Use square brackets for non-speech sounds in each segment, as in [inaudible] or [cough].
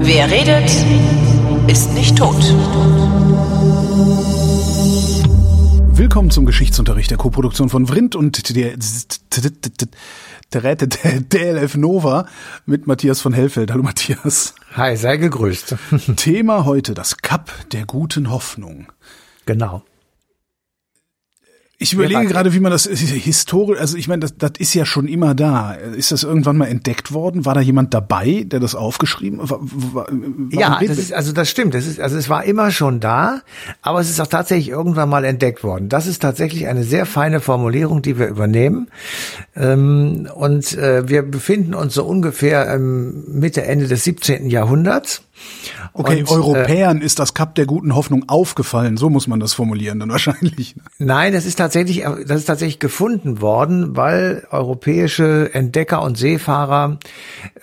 Wer redet, ist nicht tot. Willkommen zum Geschichtsunterricht der Koproduktion von Vrindt und der der DLF Nova mit Matthias von Hellfeld. Hallo Matthias. Hi, sei gegrüßt. Thema heute das Kap der guten Hoffnung. Genau. Ich überlege gerade, wie man das historisch, also ich meine, das, das ist ja schon immer da. Ist das irgendwann mal entdeckt worden? War da jemand dabei, der das aufgeschrieben? hat? ja, das ist, also das stimmt. Das ist, also es war immer schon da, aber es ist auch tatsächlich irgendwann mal entdeckt worden. Das ist tatsächlich eine sehr feine Formulierung, die wir übernehmen. Ähm, und äh, wir befinden uns so ungefähr Mitte, Ende des 17. Jahrhunderts. Okay, und, Europäern äh, ist das Kap der guten Hoffnung aufgefallen, so muss man das formulieren dann [laughs] wahrscheinlich. Nein, das ist tatsächlich, das ist tatsächlich gefunden worden, weil europäische Entdecker und Seefahrer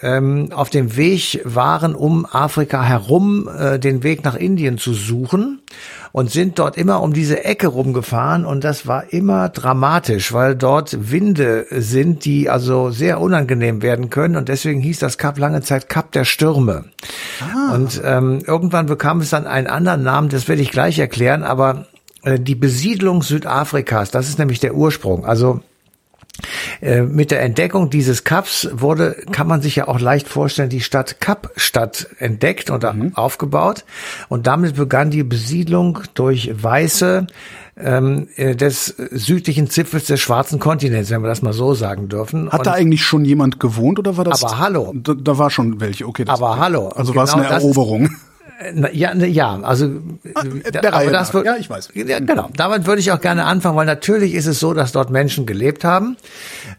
ähm, auf dem Weg waren, um Afrika herum äh, den Weg nach Indien zu suchen und sind dort immer um diese Ecke rumgefahren und das war immer dramatisch, weil dort Winde sind, die also sehr unangenehm werden können und deswegen hieß das Kap lange Zeit Kap der Stürme. Ah. Und ähm, irgendwann bekam es dann einen anderen Namen, das werde ich gleich erklären, aber äh, die Besiedlung Südafrikas, das ist nämlich der Ursprung. Also mit der Entdeckung dieses Kaps wurde, kann man sich ja auch leicht vorstellen, die Stadt Kapstadt entdeckt und mhm. aufgebaut. Und damit begann die Besiedlung durch Weiße ähm, äh, des südlichen Zipfels des schwarzen Kontinents, wenn wir das mal so sagen dürfen. Hat und da eigentlich schon jemand gewohnt oder war das? Aber hallo. Da, da war schon welche, okay. aber hallo. Also war es genau eine Eroberung. Ja, ja, also ah, der Reihe das wird, ja, ich weiß. Ja, genau. Damit würde ich auch gerne anfangen, weil natürlich ist es so, dass dort Menschen gelebt haben.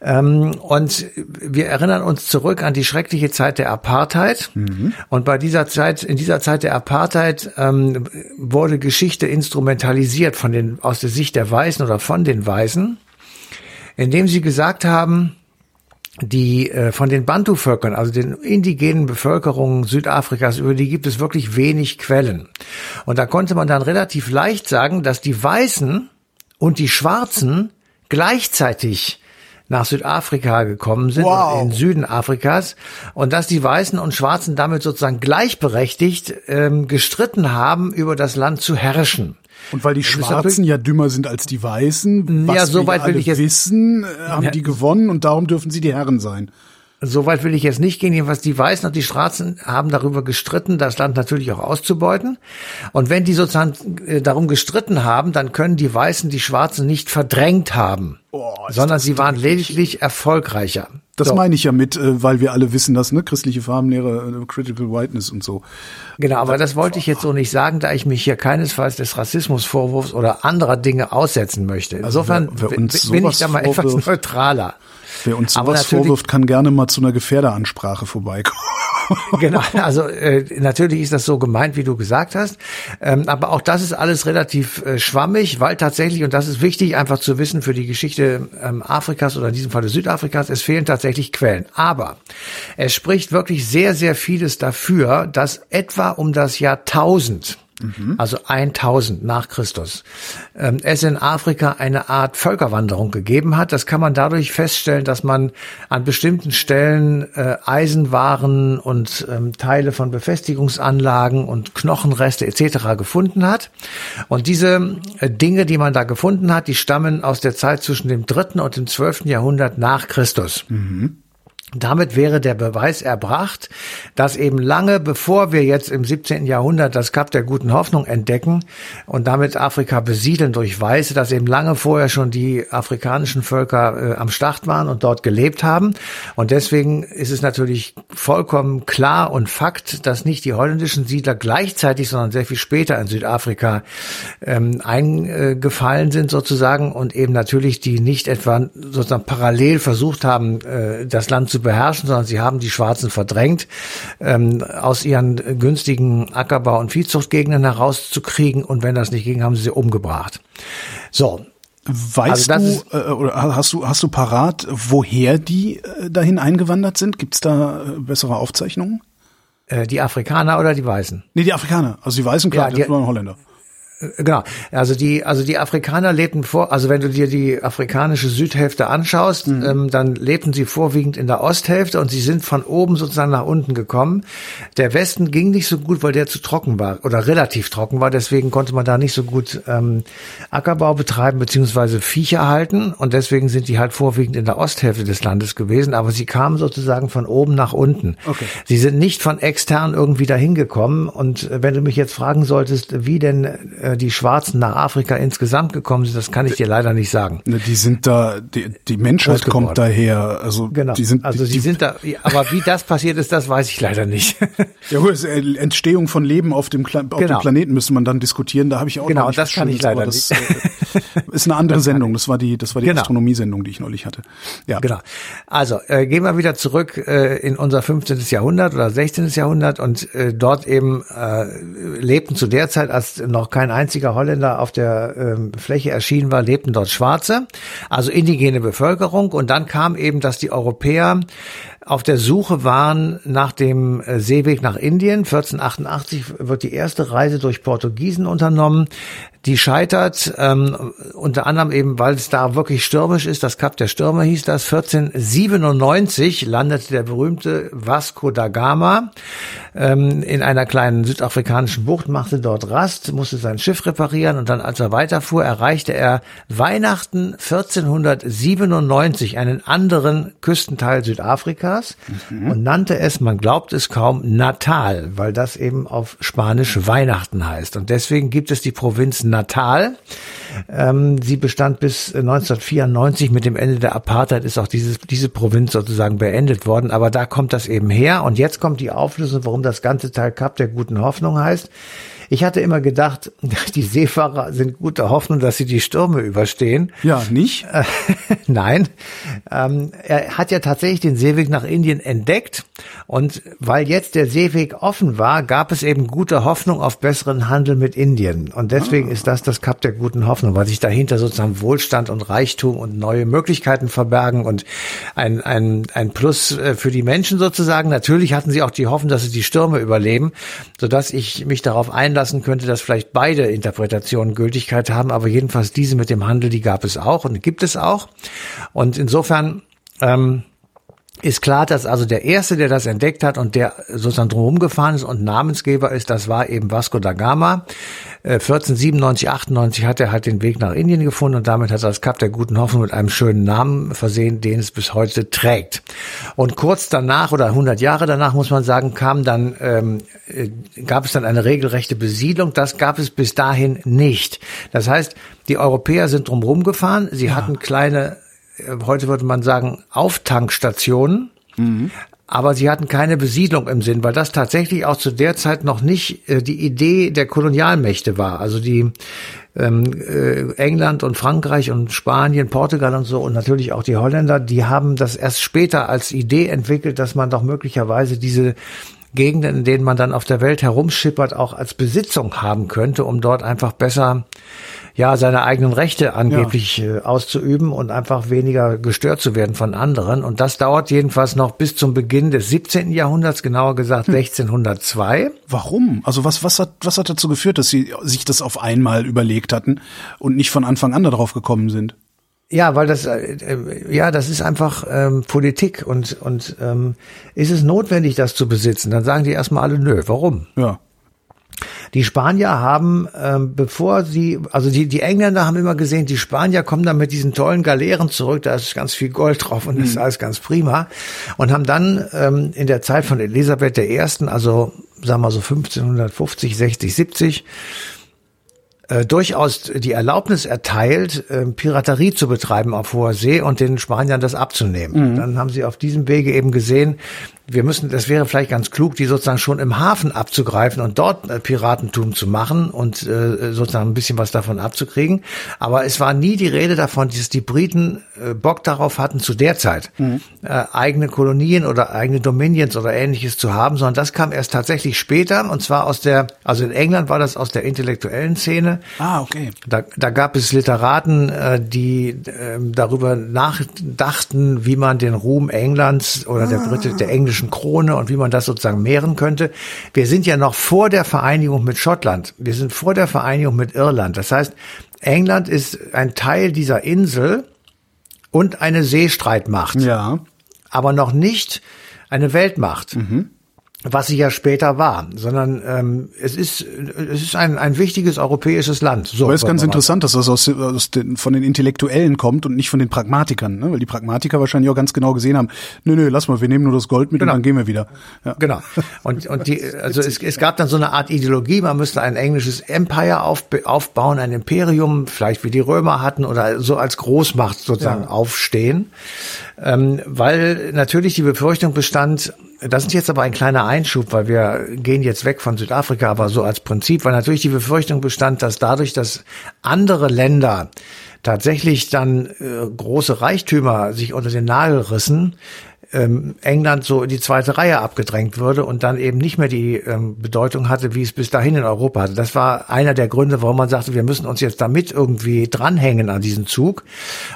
Ähm, und wir erinnern uns zurück an die schreckliche Zeit der Apartheid. Mhm. Und bei dieser Zeit, in dieser Zeit der Apartheid ähm, wurde Geschichte instrumentalisiert von den, aus der Sicht der Weißen oder von den Weißen, indem sie gesagt haben, die äh, von den Bantu-Völkern, also den indigenen Bevölkerungen Südafrikas, über die gibt es wirklich wenig Quellen. Und da konnte man dann relativ leicht sagen, dass die Weißen und die Schwarzen gleichzeitig nach Südafrika gekommen sind, wow. in Süden Afrikas, und dass die Weißen und Schwarzen damit sozusagen gleichberechtigt ähm, gestritten haben, über das Land zu herrschen. Und weil die Schwarzen ja dümmer sind als die Weißen, was ja, so weit will ich jetzt wissen, äh, haben ja, die gewonnen und darum dürfen sie die Herren sein. Soweit will ich jetzt nicht gehen. Jedenfalls die Weißen und die Schwarzen haben darüber gestritten, das Land natürlich auch auszubeuten. Und wenn die sozusagen äh, darum gestritten haben, dann können die Weißen die Schwarzen nicht verdrängt haben, oh, sondern sie waren lediglich erfolgreicher. Das so. meine ich ja mit, äh, weil wir alle wissen, dass ne christliche Farbenlehre, äh, Critical Whiteness und so. Genau, aber das wollte ich jetzt so nicht sagen, da ich mich hier keinesfalls des Rassismusvorwurfs oder anderer Dinge aussetzen möchte. Also Insofern also wer, wer bin ich da mal etwas neutraler. Wer uns sowas vorwirft, kann gerne mal zu einer Gefährderansprache vorbeikommen. [laughs] genau, also äh, natürlich ist das so gemeint, wie du gesagt hast. Ähm, aber auch das ist alles relativ äh, schwammig, weil tatsächlich, und das ist wichtig einfach zu wissen für die Geschichte ähm, Afrikas oder in diesem Falle Südafrikas, es fehlen tatsächlich Quellen. Aber es spricht wirklich sehr, sehr vieles dafür, dass etwa um das Jahr 1000 Mhm. also 1000 nach Christus, ähm, es in Afrika eine Art Völkerwanderung gegeben hat. Das kann man dadurch feststellen, dass man an bestimmten Stellen äh, Eisenwaren und ähm, Teile von Befestigungsanlagen und Knochenreste etc. gefunden hat. Und diese äh, Dinge, die man da gefunden hat, die stammen aus der Zeit zwischen dem dritten und dem zwölften Jahrhundert nach Christus. Mhm. Damit wäre der Beweis erbracht, dass eben lange bevor wir jetzt im 17. Jahrhundert das Kap der guten Hoffnung entdecken und damit Afrika besiedeln durch Weiße, dass eben lange vorher schon die afrikanischen Völker äh, am Start waren und dort gelebt haben. Und deswegen ist es natürlich vollkommen klar und Fakt, dass nicht die holländischen Siedler gleichzeitig, sondern sehr viel später in Südafrika ähm, eingefallen sind sozusagen und eben natürlich die nicht etwa sozusagen parallel versucht haben, äh, das Land zu zu beherrschen, sondern sie haben die Schwarzen verdrängt, ähm, aus ihren günstigen Ackerbau- und Viehzuchtgegenden herauszukriegen. Und wenn das nicht ging, haben sie sie umgebracht. So, Weißt also du äh, oder hast du hast du parat, woher die äh, dahin eingewandert sind? Gibt es da äh, bessere Aufzeichnungen? Äh, die Afrikaner oder die Weißen? Nee, die Afrikaner. Also die Weißen, klar, ja, die, die waren Holländer. Genau. Also die, also die Afrikaner lebten vor, also wenn du dir die afrikanische Südhälfte anschaust, mhm. ähm, dann lebten sie vorwiegend in der Osthälfte und sie sind von oben sozusagen nach unten gekommen. Der Westen ging nicht so gut, weil der zu trocken war oder relativ trocken war. Deswegen konnte man da nicht so gut ähm, Ackerbau betreiben beziehungsweise Viecher halten und deswegen sind die halt vorwiegend in der Osthälfte des Landes gewesen. Aber sie kamen sozusagen von oben nach unten. Okay. Sie sind nicht von extern irgendwie dahin gekommen. Und wenn du mich jetzt fragen solltest, wie denn äh, die Schwarzen nach Afrika insgesamt gekommen sind, das kann ich dir leider nicht sagen. Ne, die sind da, die, die Menschheit kommt daher. Also genau. die sind, also sie sind da, aber wie das passiert ist, das weiß ich leider nicht. [laughs] Ja, gut, Entstehung von Leben auf dem, auf genau. dem Planeten müsste man dann diskutieren. Da habe ich auch genau, das kann ich leider das, nicht. Äh, ist eine andere Sendung. Das war die, das war die genau. Astronomiesendung, die ich neulich hatte. Ja, genau. Also äh, gehen wir wieder zurück äh, in unser 15. Jahrhundert oder 16. Jahrhundert und äh, dort eben äh, lebten zu der Zeit, als noch kein einziger Holländer auf der ähm, Fläche erschienen war, lebten dort Schwarze, also indigene Bevölkerung. Und dann kam eben, dass die Europäer auf der Suche waren nach dem äh, Seeweg nach Indien. 1488 wird die erste Reise durch Portugiesen unternommen. Die scheitert ähm, unter anderem eben, weil es da wirklich stürmisch ist. Das Kap der Stürme hieß das. 1497 landete der berühmte Vasco da Gama ähm, in einer kleinen südafrikanischen Bucht, machte dort Rast, musste sein Schiff reparieren und dann, als er weiterfuhr, erreichte er Weihnachten 1497 einen anderen Küstenteil Südafrikas mhm. und nannte es, man glaubt es kaum, Natal, weil das eben auf Spanisch Weihnachten heißt. Und deswegen gibt es die Provinz Natal. Ähm, sie bestand bis 1994. Mit dem Ende der Apartheid ist auch dieses, diese Provinz sozusagen beendet worden. Aber da kommt das eben her. Und jetzt kommt die Auflösung, warum das ganze Teil Kap der guten Hoffnung heißt. Ich hatte immer gedacht, [laughs] die Seefahrer sind gute Hoffnung, dass sie die Stürme überstehen. Ja, nicht? [laughs] Nein. Ähm, er hat ja tatsächlich den Seeweg nach Indien entdeckt. Und weil jetzt der Seeweg offen war, gab es eben gute Hoffnung auf besseren Handel mit Indien. Und deswegen ah. ist das das Kap der guten Hoffnung, weil sich dahinter sozusagen Wohlstand und Reichtum und neue Möglichkeiten verbergen und ein, ein, ein Plus äh, für die Menschen sozusagen. Natürlich hatten sie auch die Hoffnung, dass sie die Stürme überleben, sodass ich mich darauf einlasse, lassen könnte, dass vielleicht beide Interpretationen Gültigkeit haben, aber jedenfalls diese mit dem Handel, die gab es auch und gibt es auch. Und insofern ähm, ist klar, dass also der erste, der das entdeckt hat und der sozusagen drumherum gefahren ist und Namensgeber ist, das war eben Vasco da Gama. 1497, äh, 98 hat er halt den Weg nach Indien gefunden und damit hat er das Kap der guten Hoffnung mit einem schönen Namen versehen, den es bis heute trägt. Und kurz danach oder 100 Jahre danach muss man sagen, kam dann ähm, äh, gab es dann eine regelrechte Besiedlung. Das gab es bis dahin nicht. Das heißt, die Europäer sind drumherum gefahren. Sie ja. hatten kleine heute würde man sagen, Auftankstationen. Mhm. Aber sie hatten keine Besiedlung im Sinn, weil das tatsächlich auch zu der Zeit noch nicht äh, die Idee der Kolonialmächte war. Also die ähm, äh, England und Frankreich und Spanien, Portugal und so und natürlich auch die Holländer, die haben das erst später als Idee entwickelt, dass man doch möglicherweise diese Gegenden, in denen man dann auf der Welt herumschippert, auch als Besitzung haben könnte, um dort einfach besser ja seine eigenen Rechte angeblich ja. Äh, auszuüben und einfach weniger gestört zu werden von anderen. Und das dauert jedenfalls noch bis zum Beginn des 17. Jahrhunderts, genauer gesagt hm. 1602. Warum? Also was, was hat, was hat dazu geführt, dass sie sich das auf einmal überlegt hatten und nicht von Anfang an darauf gekommen sind? Ja, weil das äh, äh, ja, das ist einfach ähm, Politik und und ähm, ist es notwendig, das zu besitzen? Dann sagen die erstmal alle, nö, warum? Ja. Die Spanier haben, ähm, bevor sie, also die, die Engländer haben immer gesehen, die Spanier kommen dann mit diesen tollen Galeeren zurück, da ist ganz viel Gold drauf und das ist mhm. alles ganz prima. Und haben dann ähm, in der Zeit von Elisabeth I., also sagen wir so 1550, 60, 70, äh, durchaus die Erlaubnis erteilt, äh, Piraterie zu betreiben auf hoher See und den Spaniern das abzunehmen. Mhm. Dann haben sie auf diesem Wege eben gesehen, wir müssen, das wäre vielleicht ganz klug, die sozusagen schon im Hafen abzugreifen und dort äh, Piratentum zu machen und äh, sozusagen ein bisschen was davon abzukriegen. Aber es war nie die Rede davon, dass die Briten äh, Bock darauf hatten, zu der Zeit mhm. äh, eigene Kolonien oder eigene Dominions oder ähnliches zu haben, sondern das kam erst tatsächlich später und zwar aus der, also in England war das aus der intellektuellen Szene Ah, okay. Da, da gab es Literaten, äh, die äh, darüber nachdachten, wie man den Ruhm Englands oder der, Brite, der englischen Krone und wie man das sozusagen mehren könnte. Wir sind ja noch vor der Vereinigung mit Schottland. Wir sind vor der Vereinigung mit Irland. Das heißt, England ist ein Teil dieser Insel und eine Seestreitmacht. Ja. Aber noch nicht eine Weltmacht. Mhm was sie ja später war, sondern ähm, es ist es ist ein, ein wichtiges europäisches Land. So, Aber es ist ganz interessant, dass das aus, aus den, von den Intellektuellen kommt und nicht von den Pragmatikern, ne? weil die Pragmatiker wahrscheinlich auch ganz genau gesehen haben, nö, nö, lass mal, wir nehmen nur das Gold mit genau. und dann gehen wir wieder. Ja. Genau. Und, und die, also es, es gab dann so eine Art Ideologie, man müsste ein englisches Empire auf, aufbauen, ein Imperium, vielleicht wie die Römer hatten oder so als Großmacht sozusagen ja. aufstehen, ähm, weil natürlich die Befürchtung bestand, das ist jetzt aber ein kleiner Einschub, weil wir gehen jetzt weg von Südafrika, aber so als Prinzip, weil natürlich die Befürchtung bestand, dass dadurch, dass andere Länder tatsächlich dann äh, große Reichtümer sich unter den Nagel rissen, ähm, England so in die zweite Reihe abgedrängt würde und dann eben nicht mehr die ähm, Bedeutung hatte, wie es bis dahin in Europa hatte. Das war einer der Gründe, warum man sagte, wir müssen uns jetzt damit irgendwie dranhängen an diesen Zug.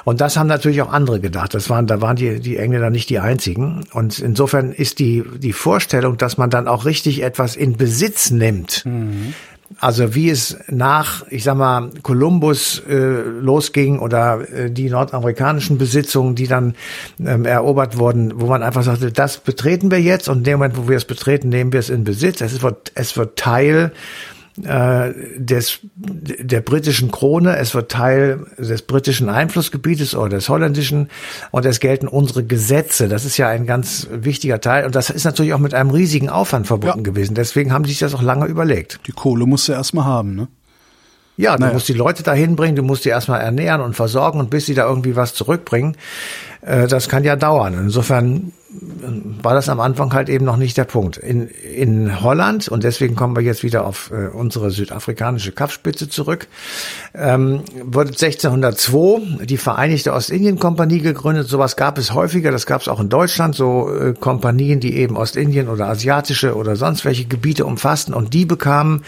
Und das haben natürlich auch andere gedacht. Das waren, da waren die, die Engländer nicht die einzigen. Und insofern ist die, die Vorstellung, dass man dann auch richtig etwas in Besitz nimmt, mhm. Also wie es nach, ich sag mal, Kolumbus äh, losging oder äh, die nordamerikanischen Besitzungen, die dann ähm, erobert wurden, wo man einfach sagte, das betreten wir jetzt und in dem Moment, wo wir es betreten, nehmen wir es in Besitz. Es wird, es wird Teil äh, des, der britischen Krone, es wird Teil des britischen Einflussgebietes oder des holländischen und es gelten unsere Gesetze. Das ist ja ein ganz wichtiger Teil und das ist natürlich auch mit einem riesigen Aufwand verbunden ja. gewesen. Deswegen haben die sich das auch lange überlegt. Die Kohle musst du erstmal haben, ne? Ja, du naja. musst die Leute dahin bringen, du musst die erstmal ernähren und versorgen und bis sie da irgendwie was zurückbringen, äh, das kann ja dauern. Insofern war das am Anfang halt eben noch nicht der Punkt. In, in Holland, und deswegen kommen wir jetzt wieder auf äh, unsere südafrikanische Kampfspitze zurück, ähm, wurde 1602 die Vereinigte Ostindien-Kompanie gegründet. Sowas gab es häufiger, das gab es auch in Deutschland, so äh, Kompanien, die eben Ostindien oder asiatische oder sonst welche Gebiete umfassten und die bekamen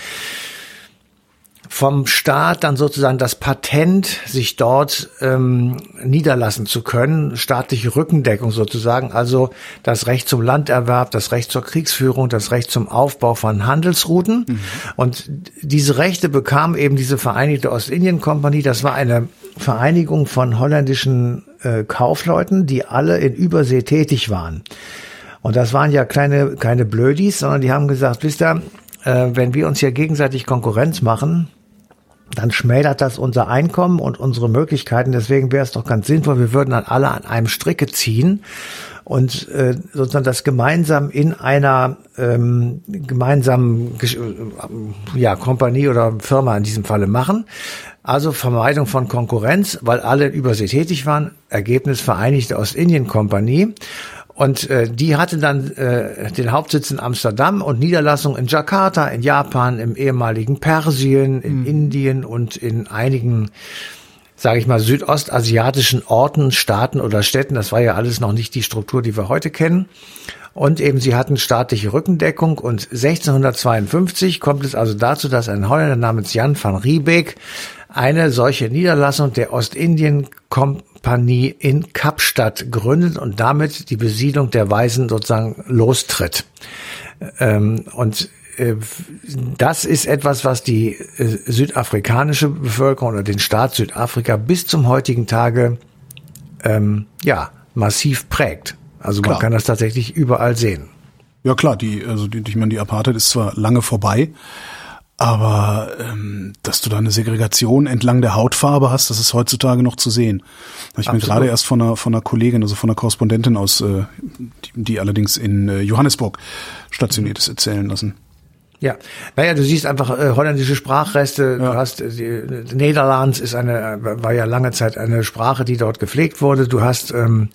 vom Staat dann sozusagen das Patent, sich dort ähm, niederlassen zu können, staatliche Rückendeckung sozusagen, also das Recht zum Landerwerb, das Recht zur Kriegsführung, das Recht zum Aufbau von Handelsrouten. Mhm. Und diese Rechte bekam eben diese Vereinigte Ostindien-Kompanie. Das war eine Vereinigung von holländischen äh, Kaufleuten, die alle in Übersee tätig waren. Und das waren ja kleine, keine Blödis, sondern die haben gesagt, wisst ihr, äh, wenn wir uns hier gegenseitig Konkurrenz machen, dann schmälert das unser Einkommen und unsere Möglichkeiten. Deswegen wäre es doch ganz sinnvoll, wir würden dann alle an einem Stricke ziehen und äh, sozusagen das gemeinsam in einer ähm, gemeinsamen äh, ja, Kompanie oder Firma in diesem Falle machen. Also Vermeidung von Konkurrenz, weil alle übersee tätig waren. Ergebnis Vereinigte Ostindien-Kompanie. Und äh, die hatte dann äh, den Hauptsitz in Amsterdam und Niederlassung in Jakarta, in Japan, im ehemaligen Persien, in mhm. Indien und in einigen, sage ich mal, südostasiatischen Orten, Staaten oder Städten. Das war ja alles noch nicht die Struktur, die wir heute kennen. Und eben sie hatten staatliche Rückendeckung und 1652 kommt es also dazu, dass ein Holländer namens Jan van Riebeek eine solche Niederlassung der Ostindien-Kompanie in Kapstadt gründet und damit die Besiedlung der Weisen sozusagen lostritt. Ähm, und äh, das ist etwas, was die äh, südafrikanische Bevölkerung oder den Staat Südafrika bis zum heutigen Tage ähm, ja massiv prägt. Also klar. man kann das tatsächlich überall sehen. Ja klar, die also die, ich meine die Apartheid ist zwar lange vorbei, aber ähm, dass du da eine Segregation entlang der Hautfarbe hast, das ist heutzutage noch zu sehen. Ich bin gerade erst von einer, von einer Kollegin, also von einer Korrespondentin aus, äh, die, die allerdings in äh, Johannesburg stationiert ist, erzählen lassen. Ja, naja, du siehst einfach äh, holländische Sprachreste. Ja. Du hast äh, die, Niederlands ist eine war ja lange Zeit eine Sprache, die dort gepflegt wurde. Du hast ähm,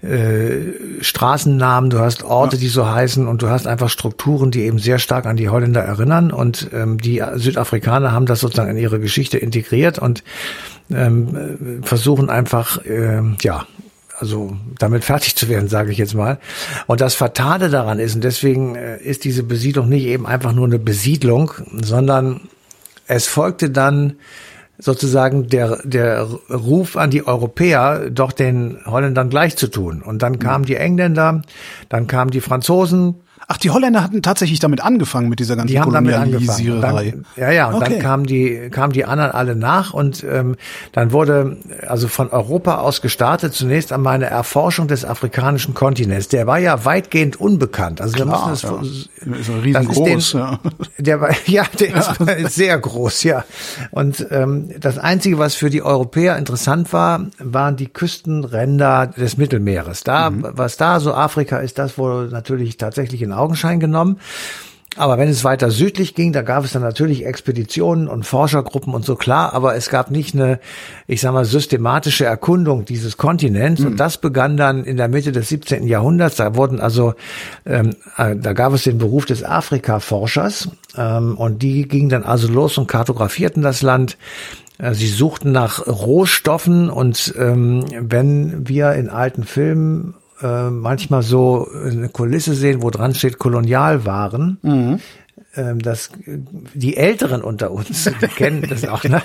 äh, Straßennamen, du hast Orte, ja. die so heißen, und du hast einfach Strukturen, die eben sehr stark an die Holländer erinnern. Und ähm, die Südafrikaner haben das sozusagen in ihre Geschichte integriert und ähm, versuchen einfach äh, ja also damit fertig zu werden, sage ich jetzt mal. Und das Fatale daran ist, und deswegen äh, ist diese Besiedlung nicht eben einfach nur eine Besiedlung, sondern es folgte dann sozusagen der, der Ruf an die Europäer, doch den Holländern gleich zu tun. Und dann kamen die Engländer, dann kamen die Franzosen, Ach, die Holländer hatten tatsächlich damit angefangen mit dieser ganzen die haben damit angefangen. Dann, ja, ja, und Okay. dann kamen die, kamen die anderen alle nach und ähm, dann wurde also von Europa aus gestartet zunächst einmal eine Erforschung des afrikanischen Kontinents. Der war ja weitgehend unbekannt. Also wir Klar, müssen das, ja. Ist ja riesengroß, den, ja. Der war, [laughs] ja, der [laughs] ist sehr groß, ja. Und ähm, das Einzige, was für die Europäer interessant war, waren die Küstenränder des Mittelmeeres. Da, was da so Afrika ist, das wurde natürlich tatsächlich in Augenschein genommen. Aber wenn es weiter südlich ging, da gab es dann natürlich Expeditionen und Forschergruppen und so klar, aber es gab nicht eine, ich sag mal, systematische Erkundung dieses Kontinents. Und das begann dann in der Mitte des 17. Jahrhunderts. Da wurden also, ähm, äh, da gab es den Beruf des Afrika-Forschers ähm, und die gingen dann also los und kartografierten das Land. Äh, Sie suchten nach Rohstoffen und ähm, wenn wir in alten Filmen äh, manchmal so eine Kulisse sehen, wo dran steht Kolonialwaren. Ähm, das, die Älteren unter uns die [laughs] kennen das auch ne?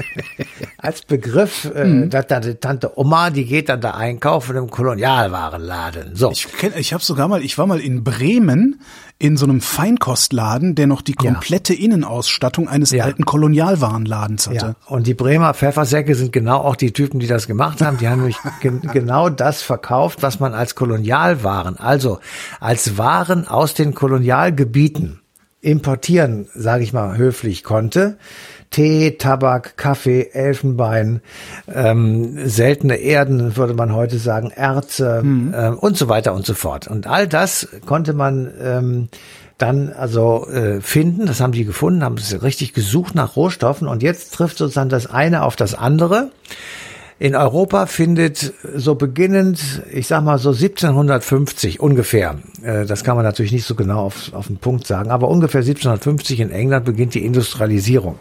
[laughs] als Begriff. Äh, dass da die Tante Oma, die geht dann da einkaufen im Kolonialwarenladen. So. Ich kenn, ich habe sogar mal, ich war mal in Bremen in so einem Feinkostladen, der noch die Ja. komplette Innenausstattung eines Ja. alten Kolonialwarenladens hatte. Ja, und die Bremer Pfeffersäcke sind genau auch die Typen, die das gemacht haben. Die haben nämlich [laughs] gen genau das verkauft, was man als Kolonialwaren, also als Waren aus den Kolonialgebieten importieren, sage ich mal höflich, konnte. Tee, Tabak, Kaffee, Elfenbein, ähm, seltene Erden, würde man heute sagen, Erze ähm, und so weiter und so fort. Und all das konnte man ähm, dann also äh, finden. Das haben die gefunden, haben es richtig gesucht nach Rohstoffen und jetzt trifft sozusagen das eine auf das andere. In Europa findet so beginnend, ich sag mal so 1750 ungefähr, äh, das kann man natürlich nicht so genau auf, auf den Punkt sagen, aber ungefähr 1750 in England beginnt die Industrialisierung.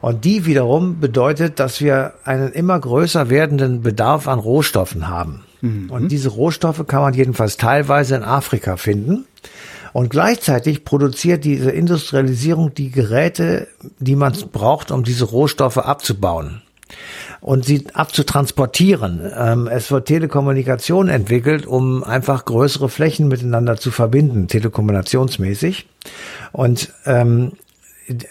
Und die wiederum bedeutet, dass wir einen immer größer werdenden Bedarf an Rohstoffen haben. Und diese Rohstoffe kann man jedenfalls teilweise in Afrika finden. Und gleichzeitig produziert diese Industrialisierung die Geräte, die man braucht, um diese Rohstoffe abzubauen und sie abzutransportieren. Ähm, es wird Telekommunikation entwickelt, um einfach größere Flächen miteinander zu verbinden, telekommunikationsmäßig. Und ähm,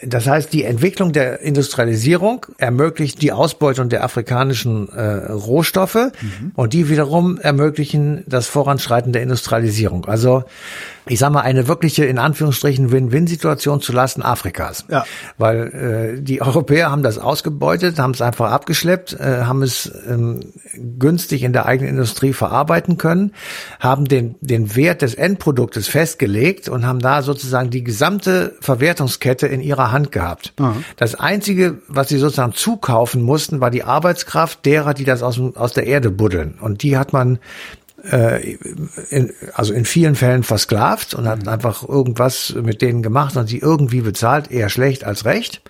das heißt, die Entwicklung der Industrialisierung ermöglicht die Ausbeutung der afrikanischen äh, Rohstoffe und die wiederum ermöglichen das Voranschreiten der Industrialisierung. Also ich sage mal, eine wirkliche, in Anführungsstrichen, Win-Win-Situation zu Lasten Afrikas. Ja. Weil äh, die Europäer haben das ausgebeutet, haben es einfach abgeschleppt, äh, haben es ähm, günstig in der eigenen Industrie verarbeiten können, haben den, den Wert des Endproduktes festgelegt und haben da sozusagen die gesamte Verwertungskette in ihrer Hand gehabt. Das Einzige, was sie sozusagen zukaufen mussten, war die Arbeitskraft derer, die das aus, aus der Erde buddeln. Und die hat man äh, in, also in vielen Fällen versklavt und hat einfach irgendwas mit denen gemacht und sie irgendwie bezahlt, eher schlecht als recht.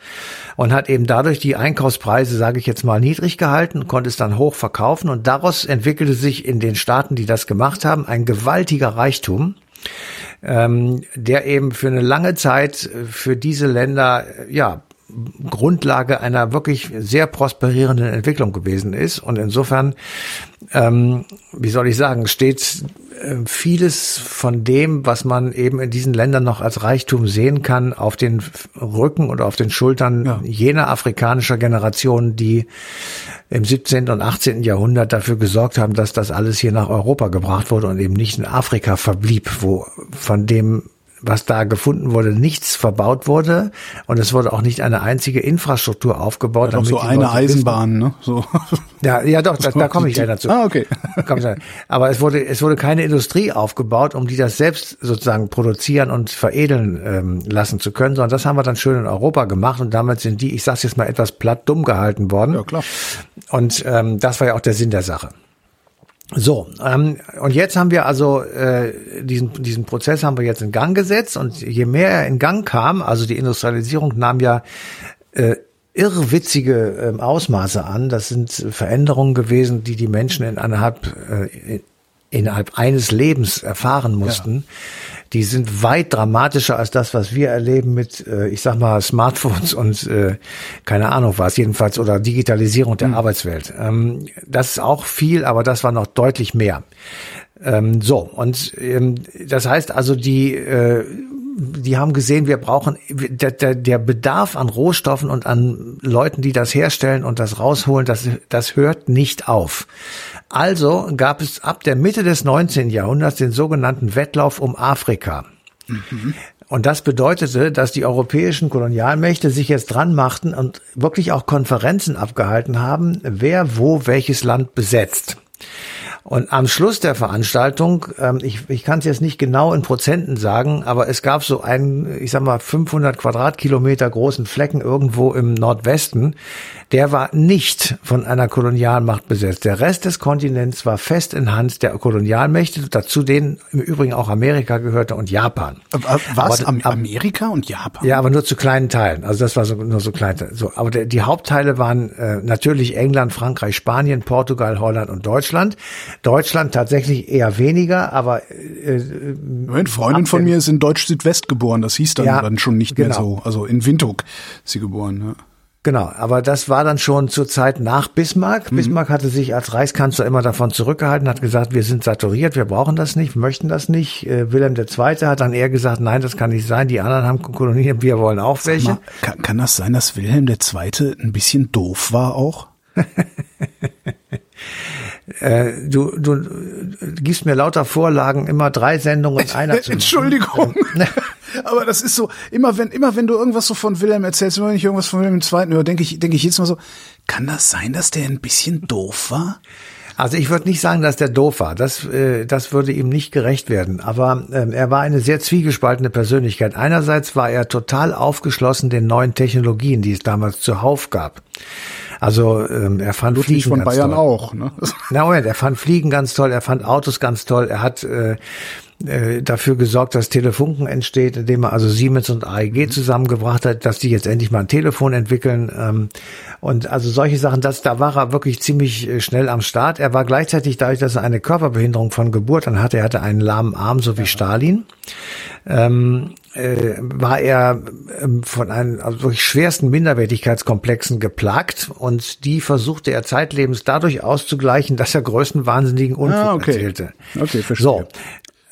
Und hat eben dadurch die Einkaufspreise, sage ich jetzt mal, niedrig gehalten, konnte es dann hoch verkaufen und daraus entwickelte sich in den Staaten, die das gemacht haben, ein gewaltiger Reichtum ähm, der eben für eine lange Zeit für diese Länder ja Grundlage einer wirklich sehr prosperierenden Entwicklung gewesen ist. Und insofern, ähm, wie soll ich sagen, steht äh, vieles von dem, was man eben in diesen Ländern noch als Reichtum sehen kann, auf den Rücken oder auf den Schultern Ja. jener afrikanischer Generationen, die im 17. und 18. Jahrhundert dafür gesorgt haben, dass das alles hier nach Europa gebracht wurde und eben nicht in Afrika verblieb, wo von dem was da gefunden wurde, nichts verbaut wurde und es wurde auch nicht eine einzige Infrastruktur aufgebaut. Hat auch so eine Eisenbahn, ne? So. wissen- [laughs] Ja, ja, doch, da, da [laughs] komme ich gleich dazu. Ah, okay. Aber es wurde, es wurde keine Industrie aufgebaut, um die das selbst sozusagen produzieren und veredeln ähm, lassen zu können, sondern das haben wir dann schön in Europa gemacht und damit sind die, ich sag's jetzt mal etwas platt dumm gehalten worden. Ja, klar. Und ähm, das war ja auch der Sinn der Sache. So, ähm, und jetzt haben wir also äh, diesen, diesen Prozess haben wir jetzt in Gang gesetzt und je mehr er in Gang kam, also die Industrialisierung nahm ja äh, irrwitzige ähm, Ausmaße an. Das sind Veränderungen gewesen, die die Menschen in innerhalb äh, innerhalb eines Lebens erfahren mussten, ja. die sind weit dramatischer als das, was wir erleben mit, äh, ich sag mal, Smartphones und äh, keine Ahnung was, jedenfalls, oder Digitalisierung der mhm. Arbeitswelt. Ähm, das ist auch viel, aber das war noch deutlich mehr. Ähm, so, und ähm, das heißt also, die äh, die haben gesehen, wir brauchen der, der, der Bedarf an Rohstoffen und an Leuten, die das herstellen und das rausholen, das, das hört nicht auf. Also gab es ab der Mitte des 19. Jahrhunderts den sogenannten Wettlauf um Afrika. Mhm. Und das bedeutete, dass die europäischen Kolonialmächte sich jetzt dran machten und wirklich auch Konferenzen abgehalten haben, wer wo welches Land besetzt. Und am Schluss der Veranstaltung, ähm, ich, ich kann es jetzt nicht genau in Prozenten sagen, aber es gab so einen, ich sag mal, 500 Quadratkilometer großen Flecken irgendwo im Nordwesten, der war nicht von einer Kolonialmacht besetzt. Der Rest des Kontinents war fest in Hand der Kolonialmächte, dazu denen im Übrigen auch Amerika gehörte und Japan. Was? Aber, Amerika und Japan? Ja, aber nur zu kleinen Teilen. Also das war so, nur so klein. So, aber der, die Hauptteile waren äh, natürlich England, Frankreich, Spanien, Portugal, Holland und Deutschland. Deutschland tatsächlich eher weniger, aber äh, Eine Freundin von mir ist in Deutsch-Südwest geboren. Das hieß dann, ja, dann schon nicht genau. mehr so. Also in Windhoek ist sie geboren. Ja. Genau, aber das war dann schon zur Zeit nach Bismarck. Mhm. Bismarck hatte sich als Reichskanzler immer davon zurückgehalten, hat gesagt, wir sind saturiert, wir brauchen das nicht, möchten das nicht. Äh, Wilhelm II. hat dann eher gesagt, nein, das kann nicht sein, die anderen haben Kolonien, wir wollen auch welche. Mal, kann, kann das sein, dass Wilhelm II. ein bisschen doof war auch? [laughs] Äh, du, du, du gibst mir lauter Vorlagen, immer drei Sendungen in [laughs] einer Entschuldigung. [laughs] Aber das ist so, immer wenn, immer wenn du irgendwas so von Wilhelm erzählst, immer wenn ich irgendwas von Wilhelm II. höre, denke ich, denke ich jetzt mal so, kann das sein, dass der ein bisschen doof war? Also ich würde nicht sagen, dass der doof war. Das, äh, das würde ihm nicht gerecht werden. Aber ähm, er war eine sehr zwiegespaltene Persönlichkeit. Einerseits war er total aufgeschlossen den neuen Technologien, die es damals zuhauf gab. Also ähm, er fand Ludwig Fliegen von ganz Bayern toll. auch. Ne? Na Moment, er fand Fliegen ganz toll, er fand Autos ganz toll, er hat äh, äh, dafür gesorgt, dass Telefunken entsteht, indem er also Siemens und AEG mhm. zusammengebracht hat, dass die jetzt endlich mal ein Telefon entwickeln. Ähm, und also solche Sachen, das, da war er wirklich ziemlich äh, schnell am Start. Er war gleichzeitig dadurch, dass er eine Körperbehinderung von Geburt an hatte, er hatte einen lahmen Arm, so wie ja. Stalin. Ähm, äh, war er ähm, von einem also wirklich schwersten Minderwertigkeitskomplexen geplagt und die versuchte er zeitlebens dadurch auszugleichen, dass er größenwahnsinnigen Unfug ah, okay. erzählte. Okay, verstehe. So.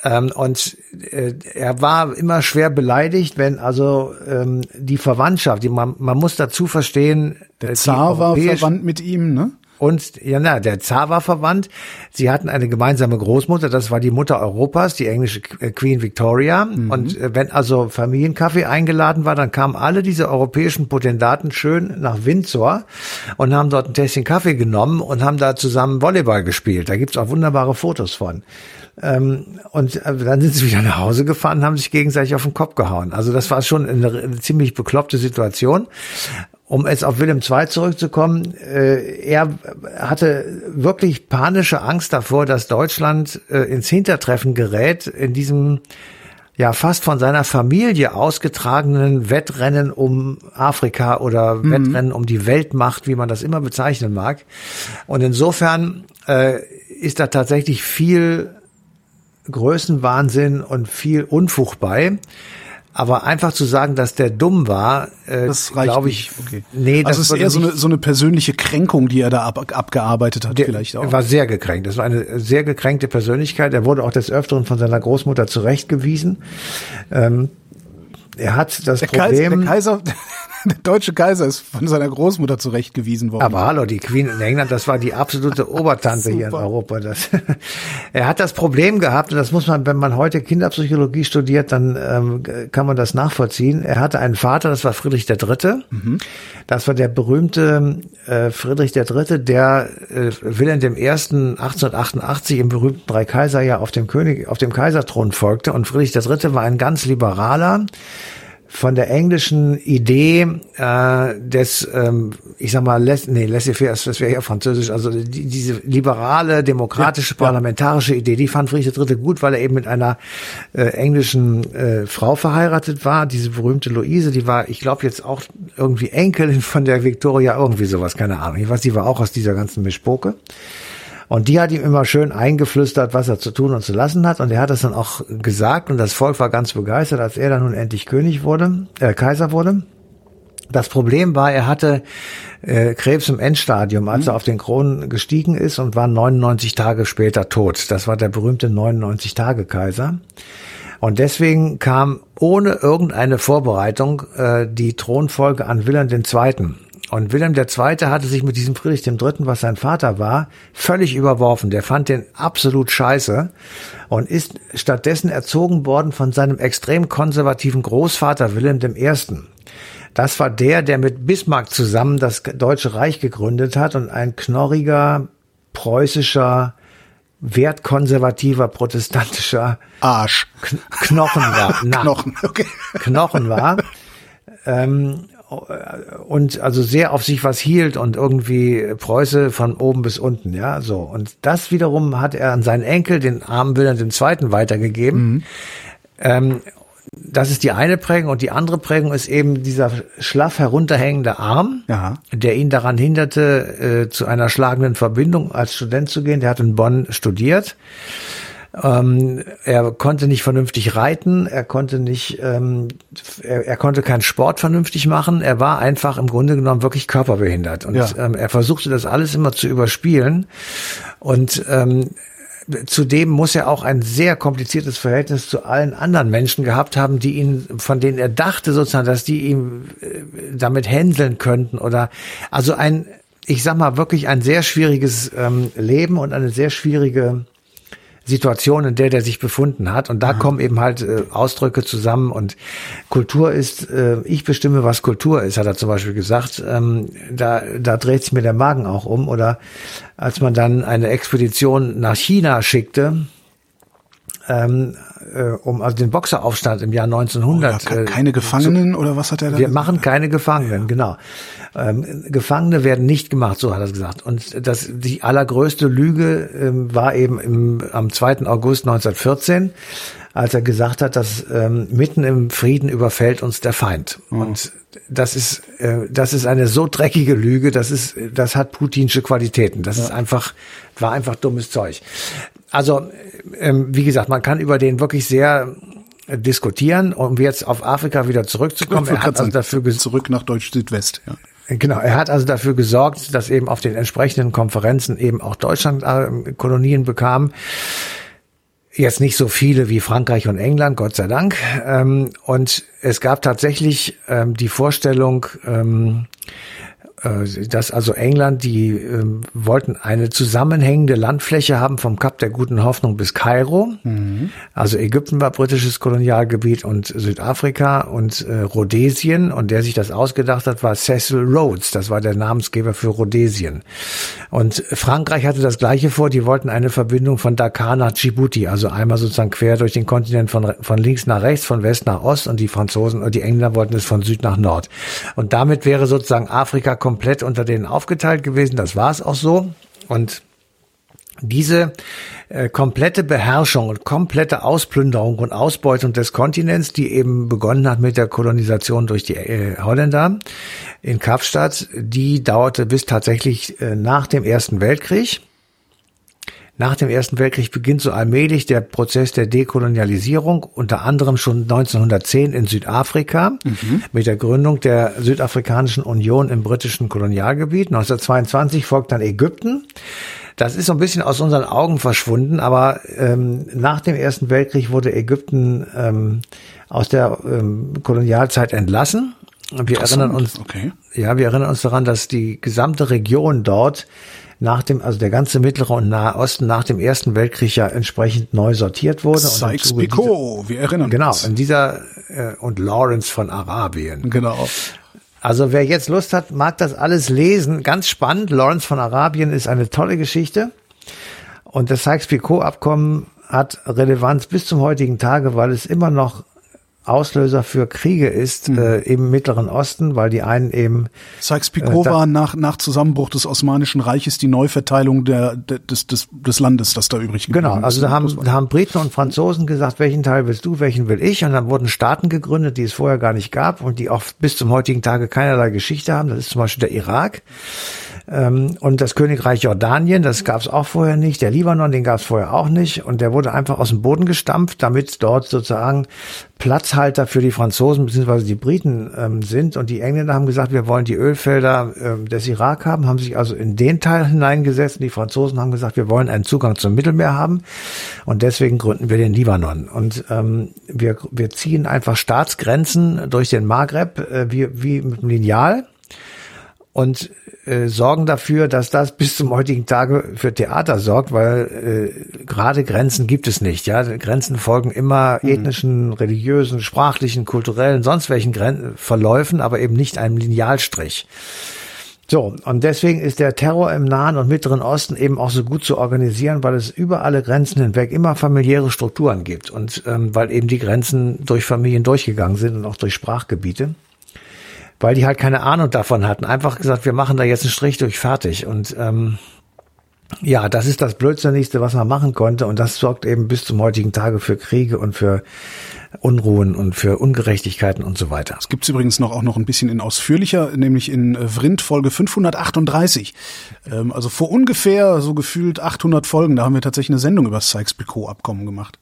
Ähm, und äh, er war immer schwer beleidigt, wenn also ähm, die Verwandtschaft, die, man, man muss dazu verstehen, der Zar war verwandt mit ihm, ne? Und ja, na, der Zar war verwandt. Sie hatten eine gemeinsame Großmutter, das war die Mutter Europas, die englische äh, Queen Victoria. Mhm. Und äh, wenn also Familienkaffee eingeladen war, dann kamen alle diese europäischen Potendaten schön nach Windsor und haben dort ein Tässchen Kaffee genommen und haben da zusammen Volleyball gespielt. Da gibt's auch wunderbare Fotos von. Ähm, und äh, dann sind sie wieder nach Hause gefahren, haben sich gegenseitig auf den Kopf gehauen. Also das war schon eine, eine ziemlich bekloppte Situation um jetzt auf Wilhelm II zurückzukommen, äh, er hatte wirklich panische Angst davor, dass Deutschland äh, ins Hintertreffen gerät in diesem ja fast von seiner Familie ausgetragenen Wettrennen um Afrika oder mhm. Wettrennen um die Weltmacht, wie man das immer bezeichnen mag. Und insofern äh, ist da tatsächlich viel Größenwahnsinn und viel Unfug bei. Aber einfach zu sagen, dass der dumm war, äh, das glaube ich. Okay. Nee, das also ist eher so eine, so eine persönliche Kränkung, die er da ab, abgearbeitet hat, der, vielleicht auch. Er war sehr gekränkt. Das war eine sehr gekränkte Persönlichkeit. Er wurde auch des Öfteren von seiner Großmutter zurechtgewiesen. Ähm, er hat das der Problem. Kaiser, der Kaiser, [laughs] der deutsche Kaiser ist von seiner Großmutter zurechtgewiesen worden. Aber hallo, die Queen in England, das war die absolute Obertante hier in Europa. Das, [laughs] er hat das Problem gehabt, und das muss man, wenn man heute Kinderpsychologie studiert, dann ähm, kann man das nachvollziehen. Er hatte einen Vater, das war Friedrich III. Mhm. Das war der berühmte äh, Friedrich III., der äh, Wilhelm I. 1888 im berühmten Dreikaiserjahr auf dem König, auf dem Kaiserthron folgte. Und Friedrich III. war ein ganz liberaler, von der englischen Idee äh, des, ähm, ich sag mal, les, nee, laissez-faire, das wäre ja französisch, also die, diese liberale, demokratische, ja, parlamentarische ja. Idee, die fand Friedrich III. gut, weil er eben mit einer äh, englischen äh, Frau verheiratet war, diese berühmte Luise, die war, ich glaube jetzt auch irgendwie Enkelin von der Victoria, irgendwie sowas, keine Ahnung. Ich weiß, die war auch aus dieser ganzen Mischpoke. Und die hat ihm immer schön eingeflüstert, was er zu tun und zu lassen hat. Und er hat das dann auch gesagt und das Volk war ganz begeistert, als er dann nun endlich König wurde, äh, Kaiser wurde. Das Problem war, er hatte äh, Krebs im Endstadium, als er auf den Kronen gestiegen ist und war 99 Tage später tot. Das war der berühmte 99-Tage-Kaiser. Und deswegen kam ohne irgendeine Vorbereitung äh, die Thronfolge an Wilhelm II. Und Wilhelm II. hatte sich mit diesem Friedrich III., was sein Vater war, völlig überworfen. Der fand den absolut scheiße und ist stattdessen erzogen worden von seinem extrem konservativen Großvater Wilhelm I. Das war der, der mit Bismarck zusammen das Deutsche Reich gegründet hat und ein knorriger preußischer wertkonservativer protestantischer Arsch. Knochen war. [laughs] Na, Knochen, okay. Knochen war. Ähm, und also sehr auf sich was hielt und irgendwie Preuße von oben bis unten, ja, so. Und das wiederum hat er an seinen Enkel, den armen Wilhelm II. weitergegeben. Mhm. Ähm, das ist die eine Prägung und die andere Prägung ist eben dieser schlaff herunterhängende Arm, ja. der ihn daran hinderte, äh, zu einer schlagenden Verbindung als Student zu gehen. Der hat in Bonn studiert. Ähm, er konnte nicht vernünftig reiten, er konnte nicht, ähm, er, er, konnte keinen Sport vernünftig machen. Er war einfach im Grunde genommen wirklich körperbehindert und ja. ähm, er versuchte das alles immer zu überspielen und ähm, zudem muss er auch ein sehr kompliziertes Verhältnis zu allen anderen Menschen gehabt haben, die ihn, von denen er dachte sozusagen, dass die ihm äh, damit händeln könnten oder also ein, ich sag mal wirklich ein sehr schwieriges ähm, Leben und eine sehr schwierige Situation, in der der sich befunden hat. Und da mhm. kommen eben halt äh, Ausdrücke zusammen. Und Kultur ist, äh, ich bestimme, was Kultur ist, hat er zum Beispiel gesagt. Ähm, da, da dreht sich mir der Magen auch um. Oder als man dann eine Expedition nach China schickte, ähm, äh, um also den Boxeraufstand im Jahr 1900. Oh, ja, keine Gefangenen zu, oder was hat er da? Wir machen keine Gefangenen, genau. Ähm, Gefangene werden nicht gemacht, so hat er gesagt. Und das, die allergrößte Lüge ähm, war eben im, am 2. August 1914, als er gesagt hat, dass ähm, mitten im Frieden überfällt uns der Feind. Mhm. Und das ist, äh, das ist eine so dreckige Lüge, das ist, das hat putinsche Qualitäten. Das ja. ist einfach, war einfach dummes Zeug. Also, ähm, wie gesagt, man kann über den wirklich sehr diskutieren, um jetzt auf Afrika wieder zurückzukommen. Er hat also dafür zurück nach Deutsch Südwest. Ja. Genau, er hat also dafür gesorgt, dass eben auf den entsprechenden Konferenzen eben auch Deutschland äh, Kolonien bekam. Jetzt nicht so viele wie Frankreich und England, Gott sei Dank. Ähm, und es gab tatsächlich ähm, die Vorstellung, ähm, äh, dass also England, die äh, wollten eine zusammenhängende Landfläche haben vom Kap der Guten Hoffnung bis Kairo. Mhm. Also Ägypten war britisches Kolonialgebiet und Südafrika und äh, Rhodesien. Und der sich das ausgedacht hat, war Cecil Rhodes. Das war der Namensgeber für Rhodesien. Und Frankreich hatte das gleiche vor. Die wollten eine Verbindung von Dakar nach Djibouti. Also einmal sozusagen quer durch den Kontinent von, von links nach rechts, von West nach Ost. Und die Franzosen und die Engländer wollten es von Süd nach Nord. Und damit wäre sozusagen Afrika komplett unter denen aufgeteilt gewesen. Das war es auch so. Und diese äh, komplette Beherrschung und komplette Ausplünderung und Ausbeutung des Kontinents, die eben begonnen hat mit der Kolonisation durch die äh, Holländer in Kapstadt, die dauerte bis tatsächlich äh, nach dem Ersten Weltkrieg. Nach dem Ersten Weltkrieg beginnt so allmählich der Prozess der Dekolonialisierung, unter anderem schon 1910 in Südafrika mhm. mit der Gründung der Südafrikanischen Union im britischen Kolonialgebiet. 1922 folgt dann Ägypten. Das ist so ein bisschen aus unseren Augen verschwunden, aber ähm, nach dem Ersten Weltkrieg wurde Ägypten ähm, aus der ähm, Kolonialzeit entlassen. Wir erinnern uns, okay. ja, wir erinnern uns daran, dass die gesamte Region dort nach dem, also der ganze Mittlere und Nahe Osten nach dem Ersten Weltkrieg ja entsprechend neu sortiert wurde. Sykes-Picot, wir erinnern genau, uns. Genau, in dieser, äh, und Lawrence von Arabien. Genau. Also wer jetzt Lust hat, mag das alles lesen. Ganz spannend. Lawrence von Arabien ist eine tolle Geschichte. Und das Sykes-Picot-Abkommen hat Relevanz bis zum heutigen Tage, weil es immer noch Auslöser für Kriege ist mhm. äh, im Mittleren Osten, weil die einen eben Sykes-Picot äh, war nach, nach Zusammenbruch des Osmanischen Reiches die Neuverteilung der, des, des, des Landes, das da übrig Genau, also da haben, da haben Briten und Franzosen gesagt, welchen Teil willst du, welchen will ich und dann wurden Staaten gegründet, die es vorher gar nicht gab und die auch bis zum heutigen Tage keinerlei Geschichte haben. Das ist zum Beispiel der Irak. Ähm, und das Königreich Jordanien, das gab es auch vorher nicht. Der Libanon, den gab es vorher auch nicht. Und der wurde einfach aus dem Boden gestampft, damit dort sozusagen Platzhalter für die Franzosen bzw. die Briten ähm, sind. Und die Engländer haben gesagt, wir wollen die Ölfelder ähm, des Irak haben, haben sich also in den Teil hineingesetzt. Und die Franzosen haben gesagt, wir wollen einen Zugang zum Mittelmeer haben. Und deswegen gründen wir den Libanon. Und ähm, wir, wir ziehen einfach Staatsgrenzen durch den Maghreb äh, wie, wie mit einem Lineal und äh, sorgen dafür, dass das bis zum heutigen Tage für Theater sorgt, weil äh, gerade Grenzen gibt es nicht. Ja, Grenzen folgen immer mhm. ethnischen, religiösen, sprachlichen, kulturellen, sonst welchen Gren Verläufen, aber eben nicht einem Linealstrich. So, und deswegen ist der Terror im Nahen und Mittleren Osten eben auch so gut zu organisieren, weil es über alle Grenzen hinweg immer familiäre Strukturen gibt und ähm, weil eben die Grenzen durch Familien durchgegangen sind und auch durch Sprachgebiete weil die halt keine Ahnung davon hatten. Einfach gesagt, wir machen da jetzt einen Strich durch fertig. Und ähm, ja, das ist das Blödsinnigste, was man machen konnte. Und das sorgt eben bis zum heutigen Tage für Kriege und für Unruhen und für Ungerechtigkeiten und so weiter. Es gibt's übrigens noch auch noch ein bisschen in ausführlicher, nämlich in äh, Vrind Folge 538. Ähm, also vor ungefähr so gefühlt 800 Folgen, da haben wir tatsächlich eine Sendung über das Sykes-Picot-Abkommen gemacht.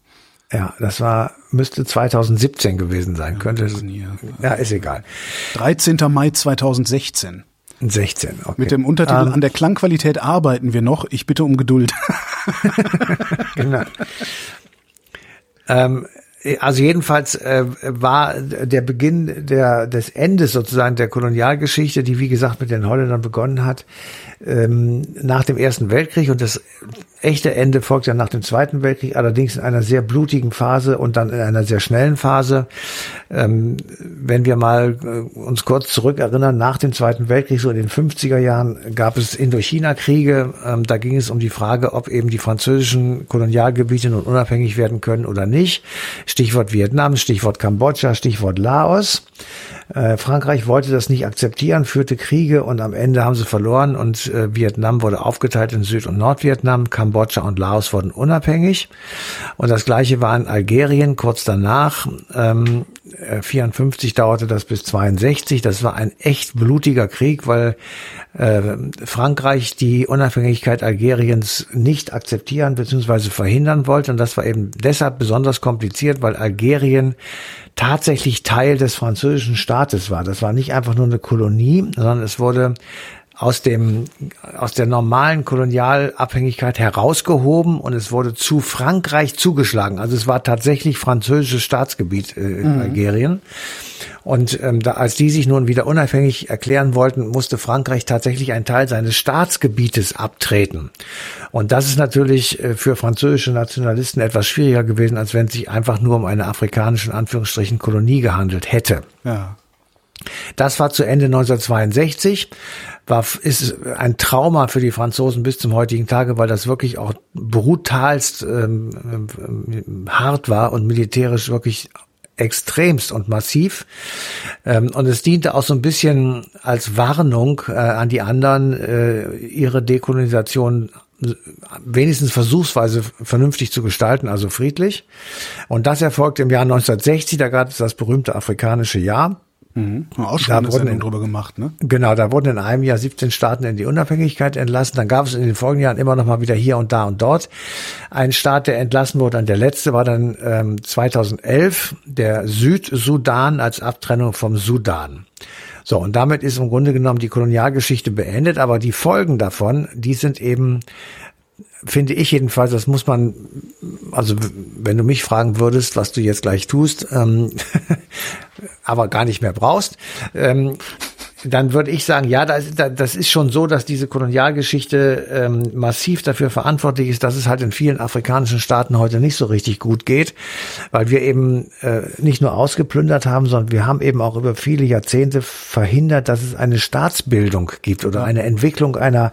Ja, das war, müsste 2017 gewesen sein, ja, könnte es. Ja, ist egal. 13. Mai 2016. 16, okay. Mit dem Untertitel um, ähm, An der Klangqualität arbeiten wir noch. Ich bitte um Geduld. [laughs] genau. ähm, also jedenfalls äh, war der Beginn der, des Endes sozusagen der Kolonialgeschichte, die wie gesagt mit den Holländern begonnen hat, ähm, nach dem Ersten Weltkrieg und das echte Ende folgt ja nach dem Zweiten Weltkrieg, allerdings in einer sehr blutigen Phase und dann in einer sehr schnellen Phase. Ähm, wenn wir mal äh, uns kurz zurückerinnern, nach dem Zweiten Weltkrieg, so in den 50er Jahren, gab es Indochina-Kriege. Ähm, da ging es um die Frage, ob eben die französischen Kolonialgebiete nun unabhängig werden können oder nicht. Stichwort Vietnam, Stichwort Kambodscha, Stichwort Laos. Äh, Frankreich wollte das nicht akzeptieren, führte Kriege und am Ende haben sie verloren und äh, Vietnam wurde aufgeteilt in Süd- und Nordvietnam, Kambodscha und Laos wurden unabhängig. Und das gleiche war in Algerien kurz danach. Ähm, 54 dauerte das bis 62. Das war ein echt blutiger Krieg, weil äh, Frankreich die Unabhängigkeit Algeriens nicht akzeptieren bzw. verhindern wollte. Und das war eben deshalb besonders kompliziert, weil Algerien tatsächlich Teil des französischen Staates war. Das war nicht einfach nur eine Kolonie, sondern es wurde aus dem aus der normalen Kolonialabhängigkeit herausgehoben und es wurde zu Frankreich zugeschlagen. Also es war tatsächlich französisches Staatsgebiet äh, in mhm. Algerien. Und ähm, da, als die sich nun wieder unabhängig erklären wollten, musste Frankreich tatsächlich einen Teil seines Staatsgebietes abtreten. Und das ist natürlich äh, für französische Nationalisten etwas schwieriger gewesen, als wenn es sich einfach nur um eine afrikanische, in Anführungsstrichen, Kolonie gehandelt hätte. Ja. Das war zu Ende 1962, war, ist ein Trauma für die Franzosen bis zum heutigen Tage, weil das wirklich auch brutalst ähm, ähm, hart war und militärisch wirklich extremst und massiv. Ähm, und es diente auch so ein bisschen als Warnung äh, an die anderen, äh, ihre Dekolonisation wenigstens versuchsweise vernünftig zu gestalten, also friedlich. Und das erfolgte im Jahr 1960, da gab es das berühmte afrikanische Jahr. Mhm. Auch schon da wurden in, drüber gemacht, ne? Genau, da wurden in einem Jahr 17 Staaten in die Unabhängigkeit entlassen. Dann gab es in den folgenden Jahren immer noch mal wieder hier und da und dort einen Staat, der entlassen wurde. Und der letzte war dann ähm, 2011 der Südsudan als Abtrennung vom Sudan. So, und damit ist im Grunde genommen die Kolonialgeschichte beendet, aber die Folgen davon, die sind eben finde ich jedenfalls, das muss man, also wenn du mich fragen würdest, was du jetzt gleich tust, ähm, [laughs] aber gar nicht mehr brauchst, ähm, dann würde ich sagen, ja, das, das ist schon so, dass diese Kolonialgeschichte ähm, massiv dafür verantwortlich ist, dass es halt in vielen afrikanischen Staaten heute nicht so richtig gut geht, weil wir eben äh, nicht nur ausgeplündert haben, sondern wir haben eben auch über viele Jahrzehnte verhindert, dass es eine Staatsbildung gibt oder eine Entwicklung einer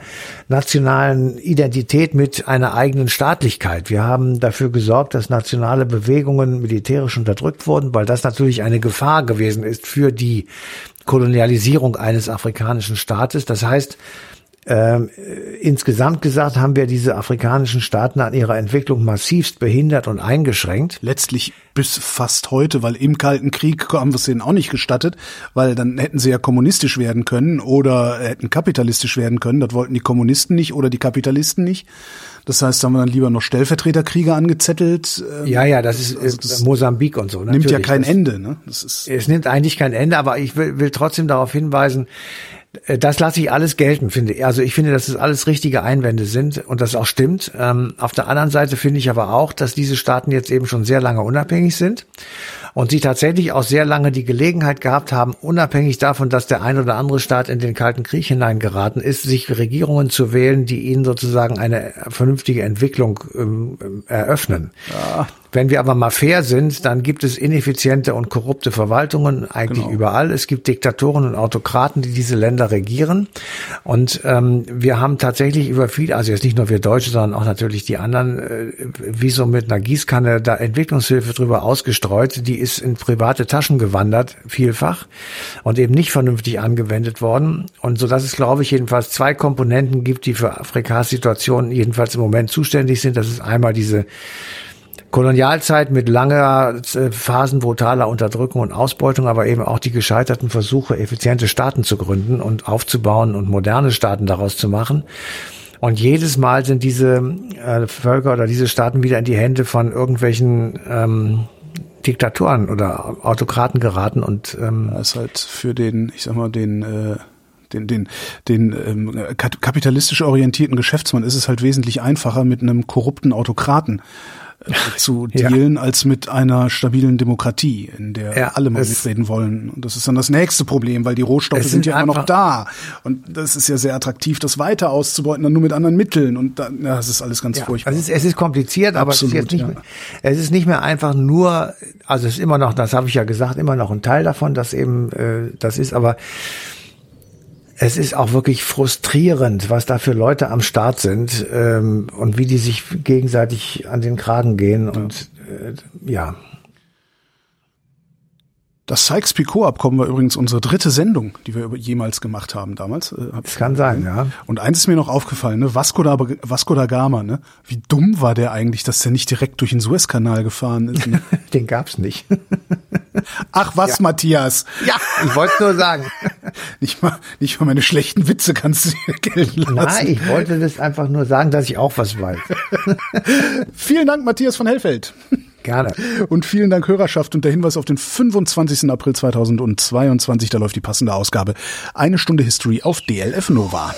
nationalen Identität mit einer eigenen Staatlichkeit. Wir haben dafür gesorgt, dass nationale Bewegungen militärisch unterdrückt wurden, weil das natürlich eine Gefahr gewesen ist für die Kolonialisierung eines afrikanischen Staates. Das heißt, Ähm, insgesamt gesagt haben wir diese afrikanischen Staaten an ihrer Entwicklung massivst behindert und eingeschränkt. Letztlich bis fast heute, weil im Kalten Krieg haben wir es denen auch nicht gestattet, weil dann hätten sie ja kommunistisch werden können oder hätten kapitalistisch werden können. Das wollten die Kommunisten nicht oder die Kapitalisten nicht. Das heißt, da haben wir dann lieber noch Stellvertreterkriege angezettelt. Ähm, ja, ja, das ist also das Mosambik und so. Nimmt ja kein das, Ende. Ne? Das ist es nimmt eigentlich kein Ende, aber ich will, will trotzdem darauf hinweisen, äh, das lasse ich alles gelten, finde ich. Also ich finde, dass es alles richtige Einwände sind und das auch stimmt. Ähm, auf der anderen Seite finde ich aber auch, dass diese Staaten jetzt eben schon sehr lange unabhängig sind und sie tatsächlich auch sehr lange die Gelegenheit gehabt haben, unabhängig davon, dass der ein oder andere Staat in den Kalten Krieg hineingeraten ist, sich Regierungen zu wählen, die ihnen sozusagen eine vernünftige Entwicklung ähm, eröffnen. Ja. Wenn wir aber mal fair sind, dann gibt es ineffiziente und korrupte Verwaltungen eigentlich genau. überall. Es gibt Diktatoren und Autokraten, die diese Länder regieren. Und ähm, wir haben tatsächlich über viel, also jetzt nicht nur wir Deutsche, sondern auch natürlich die anderen, äh, wie so mit einer Gießkanne da Entwicklungshilfe drüber ausgestreut. Die ist in private Taschen gewandert, vielfach, und eben nicht vernünftig angewendet worden. Und so dass es, glaube ich, jedenfalls zwei Komponenten gibt, die für Afrikas Situation jedenfalls im Moment zuständig sind. Das ist einmal diese Kolonialzeit mit langer äh, Phasen brutaler Unterdrückung und Ausbeutung, aber eben auch die gescheiterten Versuche, effiziente Staaten zu gründen und aufzubauen und moderne Staaten daraus zu machen. Und jedes Mal sind diese äh, Völker oder diese Staaten wieder in die Hände von irgendwelchen ähm, Diktatoren oder Autokraten geraten und ähm, das ist halt für den, ich sag mal, den äh den, den, den ähm, kapitalistisch orientierten Geschäftsmann ist es halt wesentlich einfacher mit einem korrupten Autokraten zu [laughs] dealen, ja. als mit einer stabilen Demokratie, in der ja, alle mal mitreden wollen. Und das ist dann das nächste Problem, weil die Rohstoffe sind, sind, ja immer noch da. Und das ist ja sehr attraktiv, das weiter auszubeuten, dann nur mit anderen Mitteln. Und dann, ja, das ist alles ganz ja, furchtbar. Es ist, es ist kompliziert, aber Absolut, es, ist jetzt nicht mehr, es ist nicht mehr einfach nur, also es ist immer noch, das habe ich ja gesagt, immer noch ein Teil davon, dass eben äh, das ist, aber es ist auch wirklich frustrierend, was da für Leute am Start sind ähm, und wie die sich gegenseitig an den Kragen gehen und äh, ja. Das Sykes-Picot-Abkommen war übrigens unsere dritte Sendung, die wir jemals gemacht haben damals. Äh, das kann sein, ja. Und eins ist mir noch aufgefallen, ne? Vasco da, Vasco da Gama, ne? Wie dumm war der eigentlich, dass der nicht direkt durch den Suezkanal gefahren ist? Ne? [laughs] den gab's nicht. Ach was, ja. Matthias. Ja, ich wollte nur sagen. Nicht mal, nicht mal meine schlechten Witze kannst du dir gelten lassen. Nein, ich wollte das einfach nur sagen, dass ich auch was weiß. [laughs] Vielen Dank, Matthias von Hellfeld. Gerne. Und vielen Dank Hörerschaft und der Hinweis auf den 25. April 2022, da läuft die passende Ausgabe. Eine Stunde History auf DLF Nova.